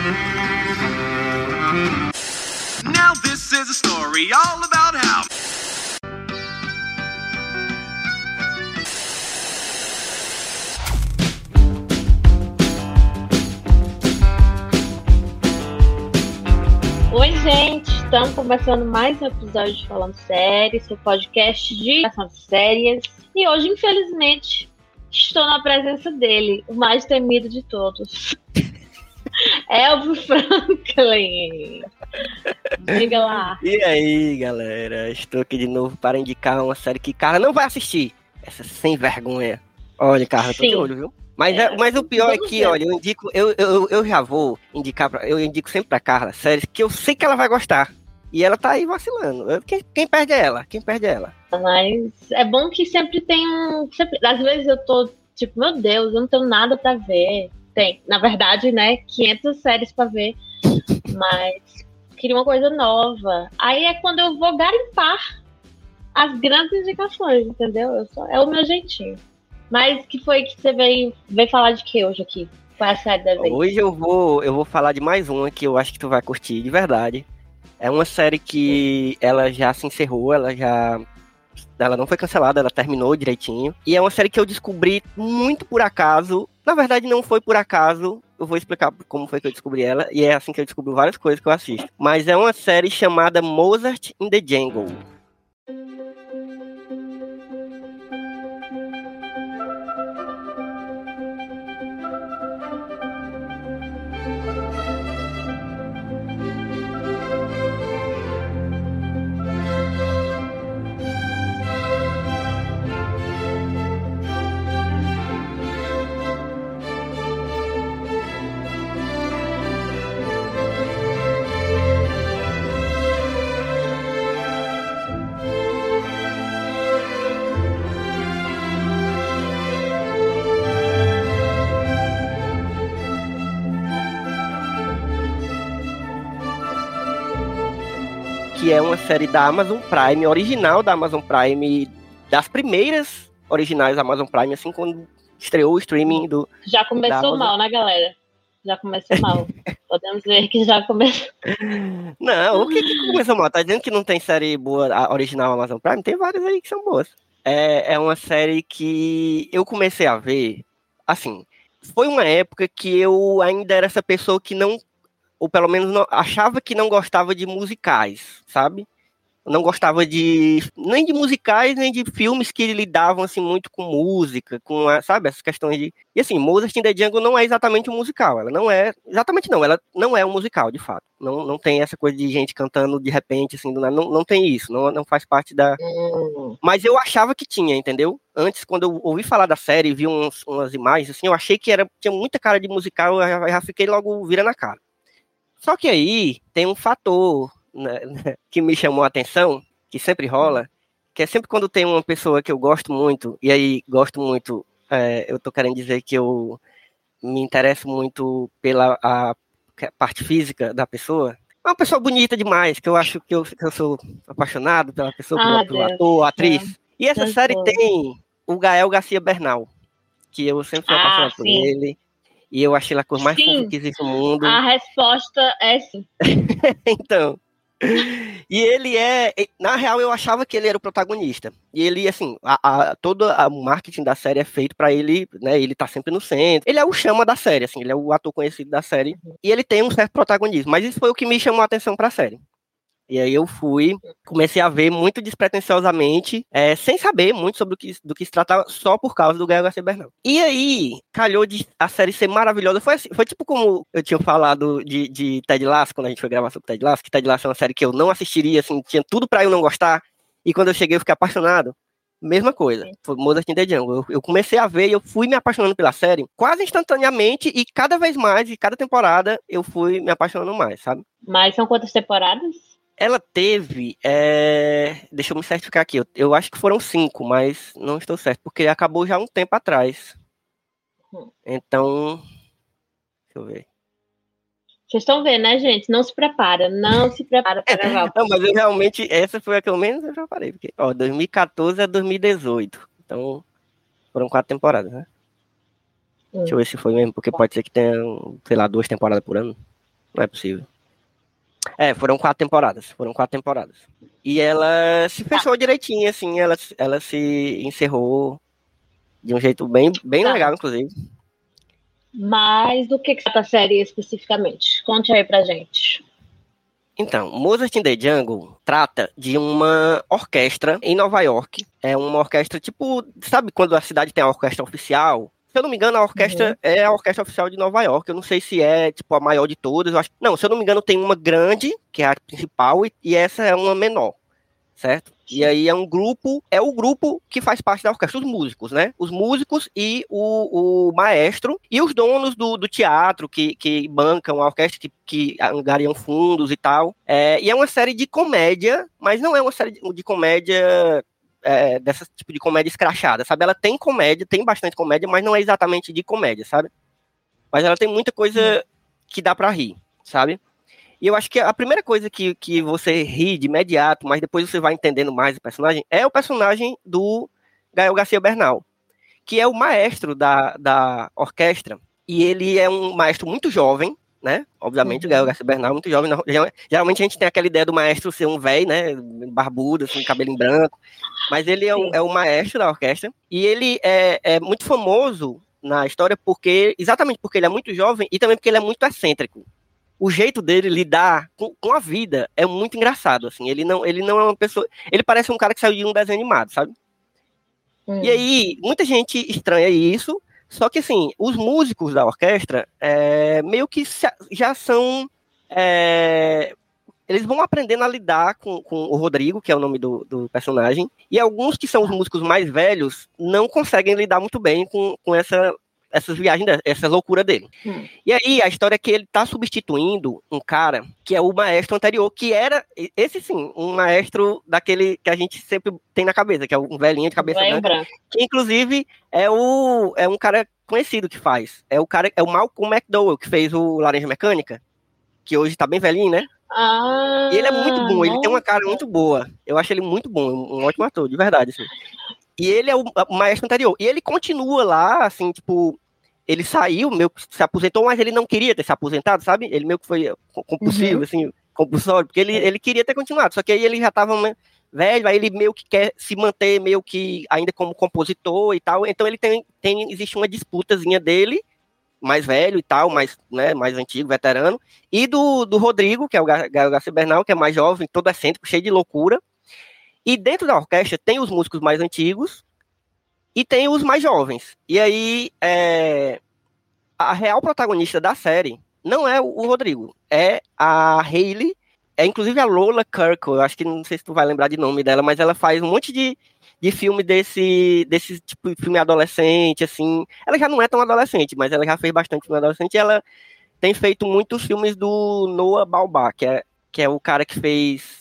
Now this is a story all about how. Oi, gente! Estamos começando mais um episódio de Falando Séries, seu podcast de ação de séries. E hoje, infelizmente, estou na presença dele, o mais temido de todos. Elvio Franklin. Diga lá. E aí, galera? Estou aqui de novo para indicar uma série que Carla não vai assistir. Essa sem vergonha. Olha, Carla, tô de olho, viu? Mas, É, é, mas o pior é que, olha, eu indico, eu, eu, eu já vou indicar, pra, eu indico sempre pra Carla séries que eu sei que ela vai gostar. E ela tá aí vacilando. Quem, quem perde é ela, quem perde é ela. Mas é bom que sempre tem um. Sempre, às vezes eu tô tipo, meu Deus, eu não tenho nada pra ver. Tem, na verdade, né, 500 séries pra ver. Mas queria uma coisa nova. Aí é quando eu vou garimpar as grandes indicações, entendeu? Eu só, é o meu jeitinho. Mas que foi que você veio, veio falar de que hoje aqui? Qual é a série da vez? Hoje eu vou, eu vou falar de mais uma que eu acho que tu vai curtir, de verdade. É uma série que ela já se encerrou, ela já. Ela não foi cancelada, ela terminou direitinho. E é uma série que eu descobri muito por acaso. Na verdade, não foi por acaso. Eu vou explicar como foi que eu descobri ela. E é assim que eu descubro várias coisas que eu assisto. Mas é uma série chamada Mozart in the Jungle. Que é uma série da Amazon Prime, original da Amazon Prime, das primeiras originais da Amazon Prime, assim, quando estreou o streaming do. Já começou mal, né, galera? Já começou mal. Podemos ver que já começou. Não, o que, que começou mal? Tá dizendo que não tem série boa a original Amazon Prime? Tem várias aí que são boas. É, é uma série que eu comecei a ver, assim, foi uma época que eu ainda era essa pessoa que não, ou pelo menos não, achava que não gostava de musicais, sabe? Não gostava de nem de musicais, nem de filmes que lidavam assim muito com música, com, a- sabe, essas questões de. E assim, Mozart in the Jungle não é exatamente um musical, ela não é, exatamente não, ela não é um musical, de fato. Não, não tem essa coisa de gente cantando de repente assim, do nada, não, não tem isso, não, não faz parte da, Hum, mas eu achava que tinha, entendeu? Antes, quando eu ouvi falar da série e vi uns- umas imagens, assim, eu achei que era, tinha muita cara de musical, eu já, já fiquei logo vira na cara. Só que aí tem um fator né, que me chamou a atenção, que sempre rola, que é sempre quando tem uma pessoa que eu gosto muito, e aí gosto muito, é, eu tô querendo dizer que eu me interesso muito pela a parte física da pessoa. É uma pessoa bonita demais, que eu acho que eu, que eu sou apaixonado pela pessoa, Ah, pelo, Deus. ator, atriz. E essa Deus série Deus. tem o Gael Garcia Bernal, que eu sempre fui Ah, apaixonado por sim. ele. E eu achei ele a coisa mais Sim. fofa que existe no mundo. A resposta é sim. Então. E ele é. Na real, eu achava que ele era o protagonista. E ele, assim, a, a- todo o marketing da série é feito pra ele, né? Ele tá sempre no centro. Ele é o chama da série, assim, ele é o ator conhecido da série. E ele tem um certo protagonismo. Mas isso foi o que me chamou a atenção pra série. E aí eu fui, comecei a ver muito despretensiosamente, é, sem saber muito sobre o que, do que se tratava, só por causa do Gael Garcia Bernal. E aí, calhou de a série ser maravilhosa. Foi, assim, foi tipo como eu tinha falado de, de Ted Lasso, quando a gente foi gravar sobre Ted Lasso, que Ted Lasso é uma série que eu não assistiria, assim, tinha tudo pra eu não gostar. E quando eu cheguei, eu fiquei apaixonado. Mesma coisa, foi Mozart in the Jungle. Eu, eu comecei a ver e eu fui me apaixonando pela série quase instantaneamente e cada vez mais, e cada temporada, eu fui me apaixonando mais, sabe? Mas são quantas temporadas? Ela teve. é, Deixa eu me certificar aqui. Eu, eu acho que foram cinco, mas não estou certo, porque acabou já um tempo atrás. Hum. Então. Deixa eu ver. Vocês estão vendo, né, gente? Não se prepara, não se prepara para gravar. Não, mas eu realmente. Essa foi a que eu menos eu já parei. Porque, ó, 2014 a 2018. Então. Foram quatro temporadas, né? Hum. Deixa eu ver se foi mesmo, porque pode ser que tenha, sei lá, duas temporadas por ano. Não é possível. É, foram quatro temporadas. Foram quatro temporadas. E ela se fechou direitinho, assim, ela, ela se encerrou de um jeito bem, bem Tá. legal, inclusive. Mas do que, que trata a série especificamente? Conte aí pra gente. Então, Mozart in the Jungle trata de uma orquestra em Nova York. É uma orquestra tipo, sabe quando a cidade tem a orquestra oficial? Se eu não me engano, a orquestra é a orquestra oficial de Nova York. Eu não sei se é tipo a maior de todas. Acho... Não, se eu não me engano, tem uma grande, que é a principal, e, e essa é uma menor, certo? E aí é um grupo, é o grupo que faz parte da orquestra, os músicos, né? Os músicos e o, o maestro e os donos do, do teatro que, que bancam a orquestra, que, que angariam fundos e tal. É, e é uma série de comédia, mas não é uma série de, de comédia é, dessa tipo de comédia escrachada, sabe? Ela tem comédia, tem bastante comédia, mas não é exatamente de comédia, sabe? Mas ela tem muita coisa que dá pra rir, sabe? E eu acho que a primeira coisa que, que você ri de imediato, mas depois você vai entendendo mais o personagem, é o personagem do Gael Garcia Bernal, que é o maestro da, da orquestra. E ele é um maestro muito jovem, né? Obviamente, Uhum. o Gael Garcia Bernal é muito jovem. Geral- Geralmente a gente tem aquela ideia do maestro ser um velho, né? Barbudo, assim, cabelo em branco. Mas ele é o, é o maestro da orquestra. E ele é, é muito famoso na história porque exatamente porque ele é muito jovem e também porque ele é muito excêntrico o jeito dele lidar com, com a vida é muito engraçado, assim. Ele não, ele não é uma pessoa. Ele parece um cara que saiu de um desenho animado, sabe? Hum. E aí, muita gente estranha isso. Só que, assim, os músicos da orquestra é, meio que já são. é, eles vão aprendendo a lidar com, com o Rodrigo, que é o nome do, do personagem. E alguns que são os músicos mais velhos não conseguem lidar muito bem com, com essa, essas viagens, de- essa loucura dele. Hum. E aí, a história é que ele tá substituindo um cara que é o maestro anterior, que era, esse sim, um maestro daquele que a gente sempre tem na cabeça, que é um velhinho de cabeça branca, Lembra? que inclusive é, o, é um cara conhecido que faz. É o cara, é o Malcolm McDowell, que fez o Laranja Mecânica, que hoje tá bem velhinho, né? Ah, E ele é muito bom, ele tem uma cara muito boa. Eu acho ele muito bom, um ótimo ator, de verdade, assim. E ele é o, maestro anterior. E ele continua lá, assim, tipo, ele saiu, meio que se aposentou, mas ele não queria ter se aposentado, sabe? Ele meio que foi compulsivo, Uhum. assim, compulsório, porque ele, ele queria ter continuado. Só que aí ele já tava né, velho, aí ele meio que quer se manter meio que ainda como compositor e tal. Então ele tem, tem existe uma disputazinha dele, mais velho e tal, mais, né, mais antigo, veterano, e do, do Rodrigo, que é o Ga- Gael Garcia Bernal, que é mais jovem, todo excêntrico, cheio de loucura. E dentro da orquestra tem os músicos mais antigos e tem os mais jovens. E aí, é, a real protagonista da série não é o Rodrigo, é a Hayley, é inclusive a Lola Kirkle, eu acho que não sei se tu vai lembrar de nome dela, mas ela faz um monte de, de filme desse, desse tipo de filme adolescente, assim. Ela já não é tão adolescente, mas ela já fez bastante filme adolescente ela tem feito muitos filmes do Noah Baumbach, que é, que é o cara que fez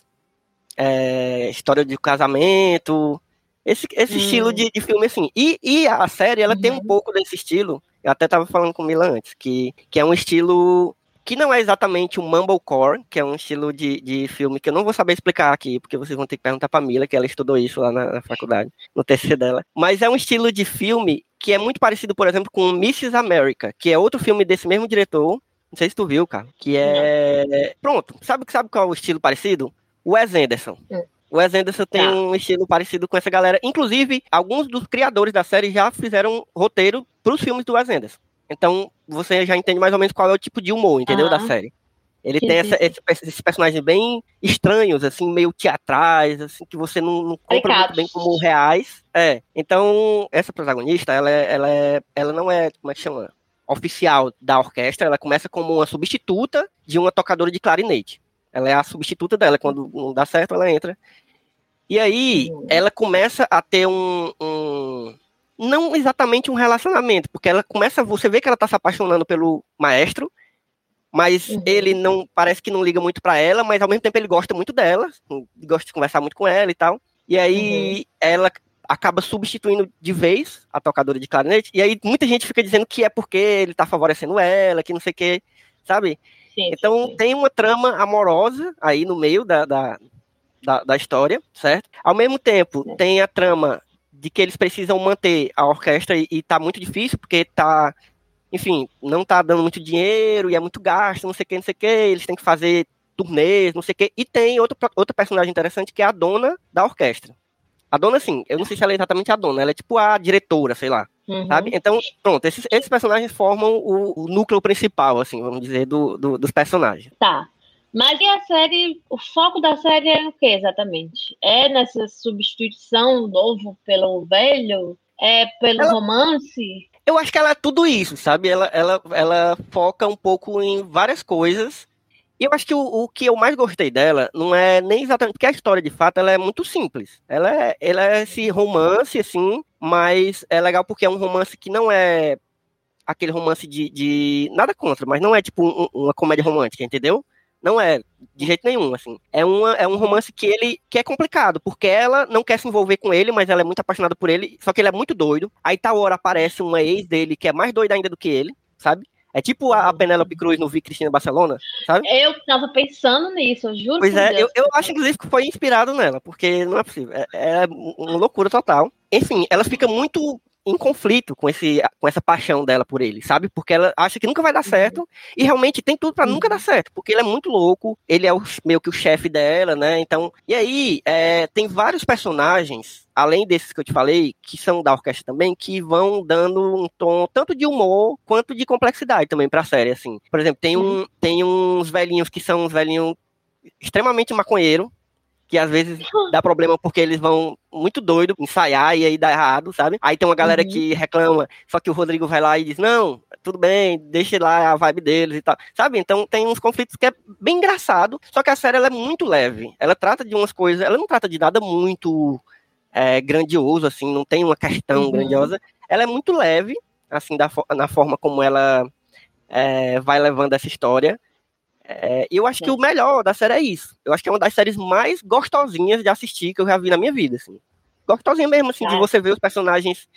é, História de Casamento, esse, esse Hum. estilo de, de filme assim. E, e a série, ela tem um Uhum. pouco desse estilo, eu até tava falando com o Milan antes, que, que é um estilo que não é exatamente um mumblecore, que é um estilo de, de filme que eu não vou saber explicar aqui, porque vocês vão ter que perguntar pra Mila, que ela estudou isso lá na, na faculdade, no TCC dela. Mas é um estilo de filme que é muito parecido, por exemplo, com Mrs. America, que é outro filme desse mesmo diretor, não sei se tu viu, cara, que é... Pronto, sabe, sabe qual é o estilo parecido? O Wes Anderson. Hum. O Wes Anderson tem Tá. um estilo parecido com essa galera. Inclusive, alguns dos criadores da série já fizeram roteiro pros filmes do Wes Anderson. Então, você já entende mais ou menos qual é o tipo de humor, entendeu? Da série. Ele Sim, tem essa- esse- esses personagens bem estranhos, assim, meio teatrais, assim, que você não, não compra muito bem como reais. É. Então, essa protagonista, ela, é, ela, é, ela não é, como é que chama? Oficial da orquestra, ela começa como uma substituta de uma tocadora de clarinete. Ela é a substituta dela, quando não dá certo, ela entra. E aí, Uhum. ela começa a ter um, um- Não exatamente um relacionamento, porque ela começa. Você vê que ela tá se apaixonando pelo maestro, mas Uhum. ele não. Parece que não liga muito pra ela, mas ao mesmo tempo ele gosta muito dela, gosta de conversar muito com ela e tal. E aí, ela acaba substituindo de vez a tocadora de clarinete, e aí muita gente fica dizendo que é porque ele tá favorecendo ela, que não sei o que, sabe? Sim, Então sim. tem uma trama amorosa aí no meio da, da, da, da história, certo? Ao mesmo tempo, É. tem a trama de que eles precisam manter a orquestra e, e tá muito difícil, porque tá enfim, não tá dando muito dinheiro e é muito gasto, não sei o que, não sei o que, eles têm que fazer turnês, não sei o que. E tem outro, outra personagem interessante que é a dona da orquestra. A dona, assim, eu não sei se ela é exatamente a dona, ela é tipo a diretora, sei lá. Uhum. Sabe? Então, pronto, esses, esses personagens formam o, o, núcleo principal, assim, vamos dizer, do, do, dos personagens. Tá. Mas e a série, o foco da série é o que exatamente? É nessa substituição novo pelo velho? É pelo ela, romance? Eu acho que ela é tudo isso, sabe? Ela, ela, ela foca um pouco em várias coisas e eu acho que o, o, que eu mais gostei dela não é nem exatamente porque a história de fato ela é muito simples. Ela é, ela é esse romance assim, mas é legal porque é um romance que não é aquele romance de, de nada contra, mas não é tipo um, uma comédia romântica, entendeu? Não é de jeito nenhum, assim. É, uma, é um romance que ele que é complicado, porque ela não quer se envolver com ele, mas ela é muito apaixonada por ele, só que ele é muito doido. Aí tal hora aparece uma ex dele que é mais doida ainda do que ele, sabe? É tipo a, a Penélope Cruz no Vi Cristina Barcelona, sabe? Eu tava pensando nisso, eu juro. Pois é, eu, eu acho inclusive que foi inspirado nela, porque não é possível. É, é uma loucura total. Enfim, ela fica muito em conflito com, esse, com essa paixão dela por ele, sabe? Porque ela acha que nunca vai dar uhum. certo e realmente tem tudo para uhum. nunca dar certo, porque ele é muito louco, ele é o, meio que o chefe dela, né? Então, e aí é, tem vários personagens, além desses que eu te falei, que são da orquestra também, que vão dando um tom tanto de humor quanto de complexidade também para a série, assim. Por exemplo, tem, um, tem uns velhinhos que são uns velhinhos extremamente maconheiro, que às vezes dá problema porque eles vão muito doido ensaiar e aí dá errado, sabe? Aí tem uma galera uhum. que reclama, só que o Rodrigo vai lá e diz: "Não, tudo bem, deixa lá a vibe deles e tal". Sabe? Então tem uns conflitos que é bem engraçado, só que a série ela é muito leve. Ela trata de umas coisas, ela não trata de nada muito é, grandioso assim, não tem uma questão uhum. grandiosa. Ela é muito leve, assim, da, na forma como ela é, vai levando essa história. É, eu acho que o melhor da série é isso. Eu acho que é uma das séries mais gostosinhas de assistir que eu já vi na minha vida, assim. Gostosinha mesmo, assim, é. de você ver os personagens.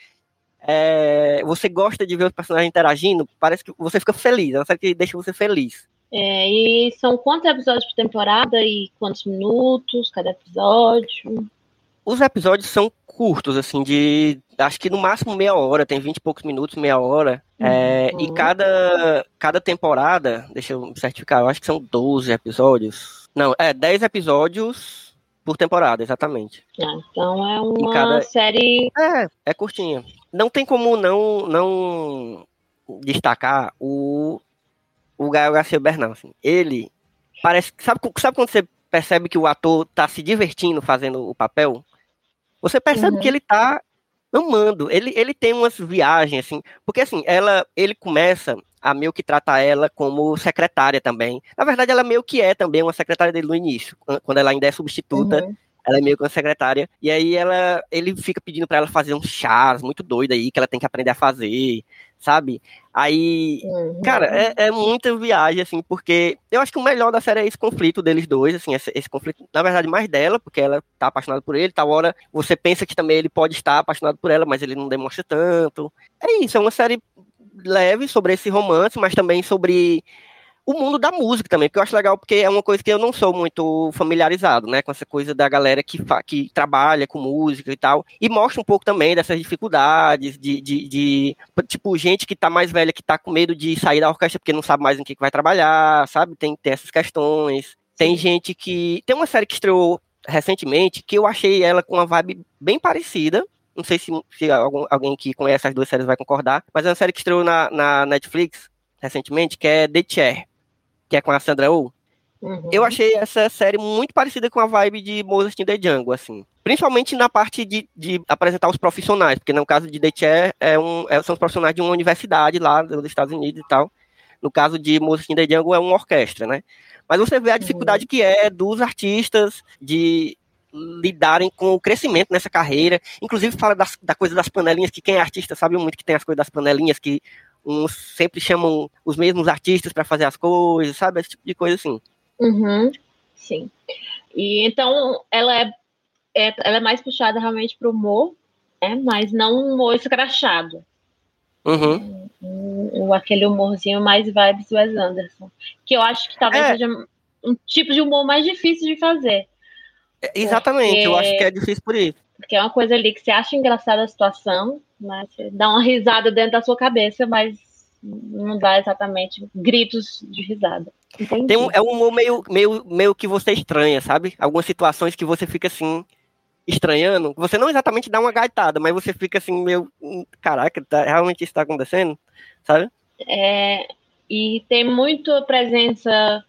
É, você gosta de ver os personagens interagindo, parece que você fica feliz. É uma série que deixa você feliz. É, e são quantos episódios por temporada e quantos minutos cada episódio? Os episódios são curtos, assim, de acho que no máximo meia hora, tem vinte e poucos minutos, meia hora. É, uhum. E cada, cada temporada, deixa eu certificar, eu acho que são 12 episódios. Não, é 10 episódios por temporada, exatamente. Ah, então é uma cada... série. É, é curtinha. Não tem como não, não destacar o, o Gael Garcia Bernal. Assim. Ele parece. Sabe, sabe quando você percebe que o ator tá se divertindo fazendo o papel? Você percebe uhum. que ele tá amando. Ele, ele tem umas viagens, assim, porque assim, ela, ele começa a meio que tratar ela como secretária também. Na verdade, ela meio que é também uma secretária dele no início, quando ela ainda é substituta. Uhum. Ela é meio que uma secretária. E aí ela, ele fica pedindo para ela fazer uns chás muito doido aí, que ela tem que aprender a fazer sabe? Aí, uhum. cara, é, é, muita viagem, assim, porque eu acho que o melhor da série é esse conflito deles dois, assim, esse, esse, conflito, na verdade, mais dela, porque ela tá apaixonada por ele, tal hora você pensa que também ele pode estar apaixonado por ela, mas ele não demonstra tanto. É isso, é uma série leve sobre esse romance, mas também sobre o mundo da música também, que eu acho legal porque é uma coisa que eu não sou muito familiarizado, né, com essa coisa da galera que, que trabalha com música e tal, e mostra um pouco também dessas dificuldades de, de, de tipo, gente que tá mais velha, que tá com medo de sair da orquestra porque não sabe mais em que, que vai trabalhar, sabe, tem, tem essas questões, tem gente que, tem uma série que estreou recentemente, que eu achei ela com uma vibe bem parecida, não sei se, se algum, alguém que conhece as duas séries vai concordar, mas é uma série que estreou na, na Netflix recentemente, que é The Chair que é com a Sandra Oh. Uhum. Eu achei essa série muito parecida com a vibe de Mozart in the Jungle, assim. Principalmente na parte de, de apresentar os profissionais, porque no caso de The Chair é um, é, são os profissionais de uma universidade lá dos Estados Unidos e tal. No caso de Mozart in the Jungle é uma orquestra, né? Mas você vê a dificuldade uhum. que é dos artistas de lidarem com o crescimento nessa carreira. Inclusive fala das, da coisa das panelinhas, que quem é artista sabe muito que tem as coisas das panelinhas, que uns sempre chamam os mesmos artistas para fazer as coisas, sabe? Esse tipo de coisa assim. Uhum, sim. E então ela é, é ela é mais puxada realmente para o humor, né? mas não um humor escrachado. Uhum. Um, um, aquele humorzinho mais vibes Wes Anderson. Que eu acho que talvez é. seja um tipo de humor mais difícil de fazer. É, exatamente, porque... eu acho que é difícil por isso. Porque é uma coisa ali que você acha engraçada a situação, mas você dá uma risada dentro da sua cabeça, mas não dá exatamente gritos de risada. Entendi. Tem um, é um humor meio, meio, meio que você estranha, sabe? Algumas situações que você fica assim, estranhando. Você não exatamente dá uma gaitada, mas você fica assim, meio. "Hum, Caraca, tá, realmente isso tá acontecendo? Sabe? É, e tem muita presença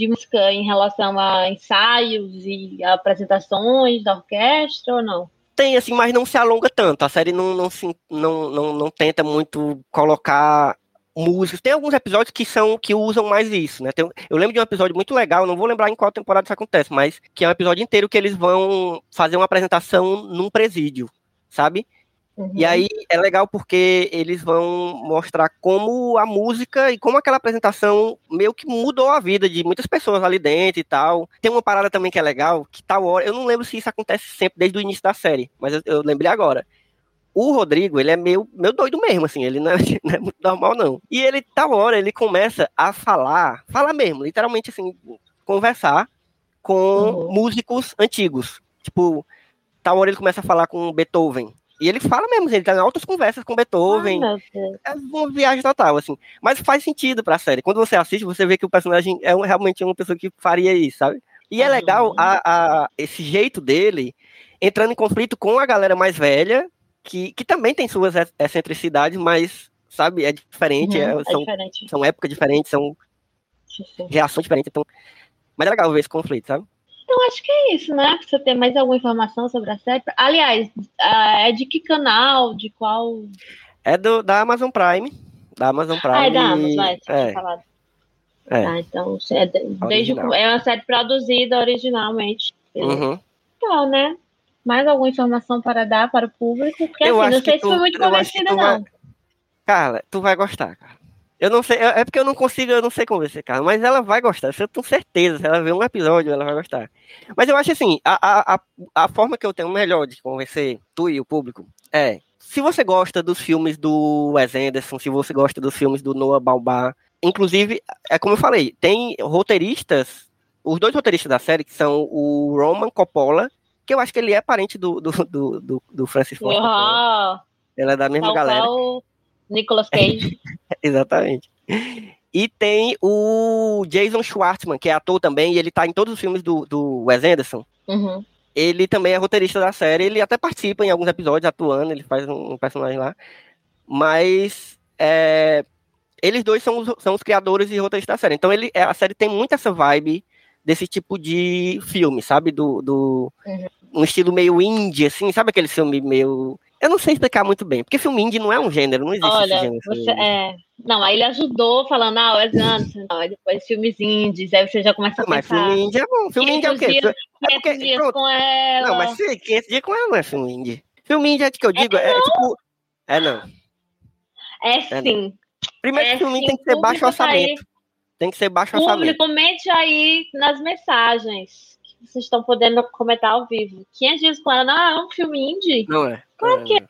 de música em relação a ensaios e apresentações da orquestra ou não? Tem, assim, mas não se alonga tanto. A série não, não, se, não, não, não tenta muito colocar músicas. Tem alguns episódios que são que usam mais isso, né? Tem- eu lembro de um episódio muito legal, não vou lembrar em qual temporada isso acontece, mas que é um episódio inteiro que eles vão fazer uma apresentação num presídio, sabe? Uhum. E aí é legal porque eles vão mostrar como a música e como aquela apresentação meio que mudou a vida de muitas pessoas ali dentro e tal. Tem uma parada também que é legal, que tal hora, eu não lembro se isso acontece sempre desde o início da série, mas eu, eu lembrei agora. O Rodrigo, ele é meio, meio doido mesmo, assim, ele não é, não é muito normal, não. E ele, tal hora, ele começa a falar, falar mesmo, literalmente, assim, conversar com Uhum. músicos antigos. Tipo, tal hora ele começa a falar com Beethoven. E ele fala mesmo, ele tá em altas conversas com Beethoven. É uma viagem total, assim. Mas faz sentido pra série. Quando você assiste, você vê que o personagem é um- realmente uma pessoa que faria isso, sabe? E é legal a, a- esse jeito dele entrando em conflito com a galera mais velha, que, que também tem suas ex- excentricidades, mas, sabe, é diferente. Uhum, é- é são, diferente. são épocas diferentes, são reações diferentes. Então, mas é legal ver esse conflito, sabe? Então acho que é isso, né? Você tem mais alguma informação sobre a série? Aliás, é de que canal? De qual? É do, da Amazon Prime. Da Amazon Prime. Ah, é da Amazon, você é, falado. é. Ah, então é, de- desde, Original. é uma série produzida originalmente. Uhum. Legal, né? Mais alguma informação para dar para o público? Porque Eu assim, acho não sei que se foi muito convencida, tu vai- não. Carla, tu vai gostar, cara. Eu não sei, é é porque eu não consigo, eu não sei convencer, cara, mas ela vai gostar, eu tenho certeza. Se ela ver um episódio, ela vai gostar. Mas eu acho assim, a, a, a, forma que eu tenho melhor de convencer tu e o público é, se você gosta dos filmes do Wes Anderson, se você gosta dos filmes do Noah Baumbach, inclusive, é como eu falei, tem roteiristas, os dois roteiristas da série, que são o Roman Coppola, que eu acho que ele é parente do, do, do, do, Francis Ford. Ah, Ele é da mesma galera. Nicolas Cage. Exatamente. E tem o Jason Schwartzman, que é ator também, e ele tá em todos os filmes do, do Wes Anderson. Uhum. Ele também é roteirista da série, ele até participa em alguns episódios atuando, ele faz um, personagem lá. Mas é, eles dois são os, são os criadores e roteiristas da série. Então ele, a série tem muito essa vibe desse tipo de filme, sabe? Do, do Uhum. um estilo meio indie, assim, sabe aquele filme meio. Eu não sei explicar muito bem, porque filme indie não é um gênero, não existe esse Olha, gênero. você, é... Não, aí ele ajudou falando, ah, Wes Anderson, não, depois filmes indies, aí você já começa a Mas pensar. filme indie é bom. Filme indie é o quê? 500 dias, É 500 porque- dias pronto. com ela. Não, mas se 500 dias com ela não é filme indie. Filme indie é que eu digo, é, tipo. É não. É sim. Primeiro É que filme sim, tem que ser o baixo tá aí. orçamento. Tem que ser baixo orçamento. Público, mente aí nas mensagens vocês estão podendo comentar ao vivo. 500 dias com ela, não, é um filme indie? Não é. Claro Não é, que é.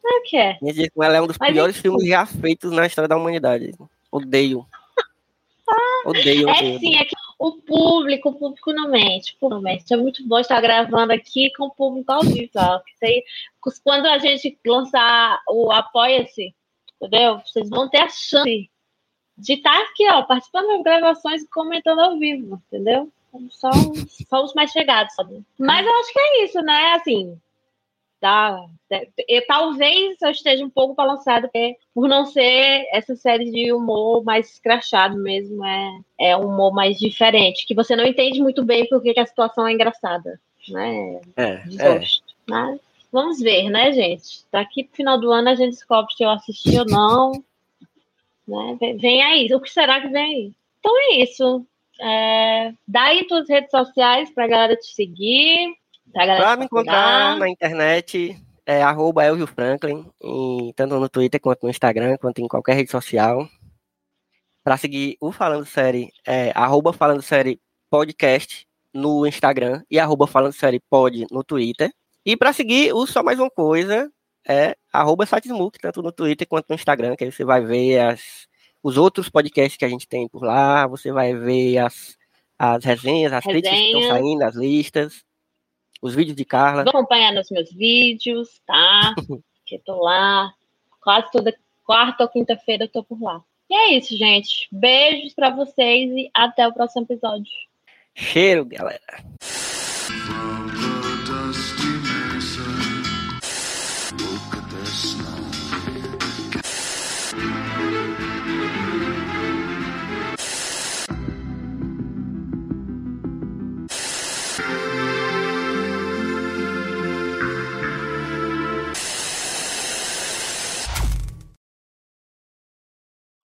Claro que é. 500 dias com ela é um dos Mas piores filmes já feitos na história da humanidade. Odeio. Odeio, É odeio. sim, é que o público, o público não mente, o público não mente. É muito bom estar gravando aqui com o público ao vivo. ó. Quando a gente lançar o Apoia-se, entendeu? Vocês vão ter a chance de estar aqui, ó, participando das gravações e comentando ao vivo, entendeu? Só, os- só os mais chegados, sabe? Mas eu acho que é isso, né? Assim, tá, eu, talvez eu esteja um pouco balançado por não ser essa série de humor mais escrachado mesmo, é, é um humor mais diferente, que você não entende muito bem porque que a situação é engraçada, né? É, é. Desgosto. Mas vamos ver, né, gente? Daqui pro final do ano a gente descobre se eu assisti ou não. Né? Vem aí. O que será que vem aí? Então é isso. É, dá aí tuas redes sociais pra galera te seguir. Pra, galera Pra me encontrar na internet, é arroba Elvio Franklin, em- tanto no Twitter quanto no Instagram, quanto em qualquer rede social. Pra seguir o Falando Série, é arroba Falando Série Podcast no Instagram e arroba Falando Série Pod no Twitter. E pra seguir o Só Mais Uma Coisa, é arroba Satismook, tanto no Twitter quanto no Instagram, que aí você vai ver as, os outros podcasts que a gente tem por lá, você vai ver as, as resenhas, as críticas que estão saindo, as listas, os vídeos de Carla. Vou acompanhar nos meus vídeos, tá? que tô lá quase toda quarta ou quinta-feira eu tô por lá. E é isso, gente. Beijos para vocês e até o próximo episódio. Cheiro, galera.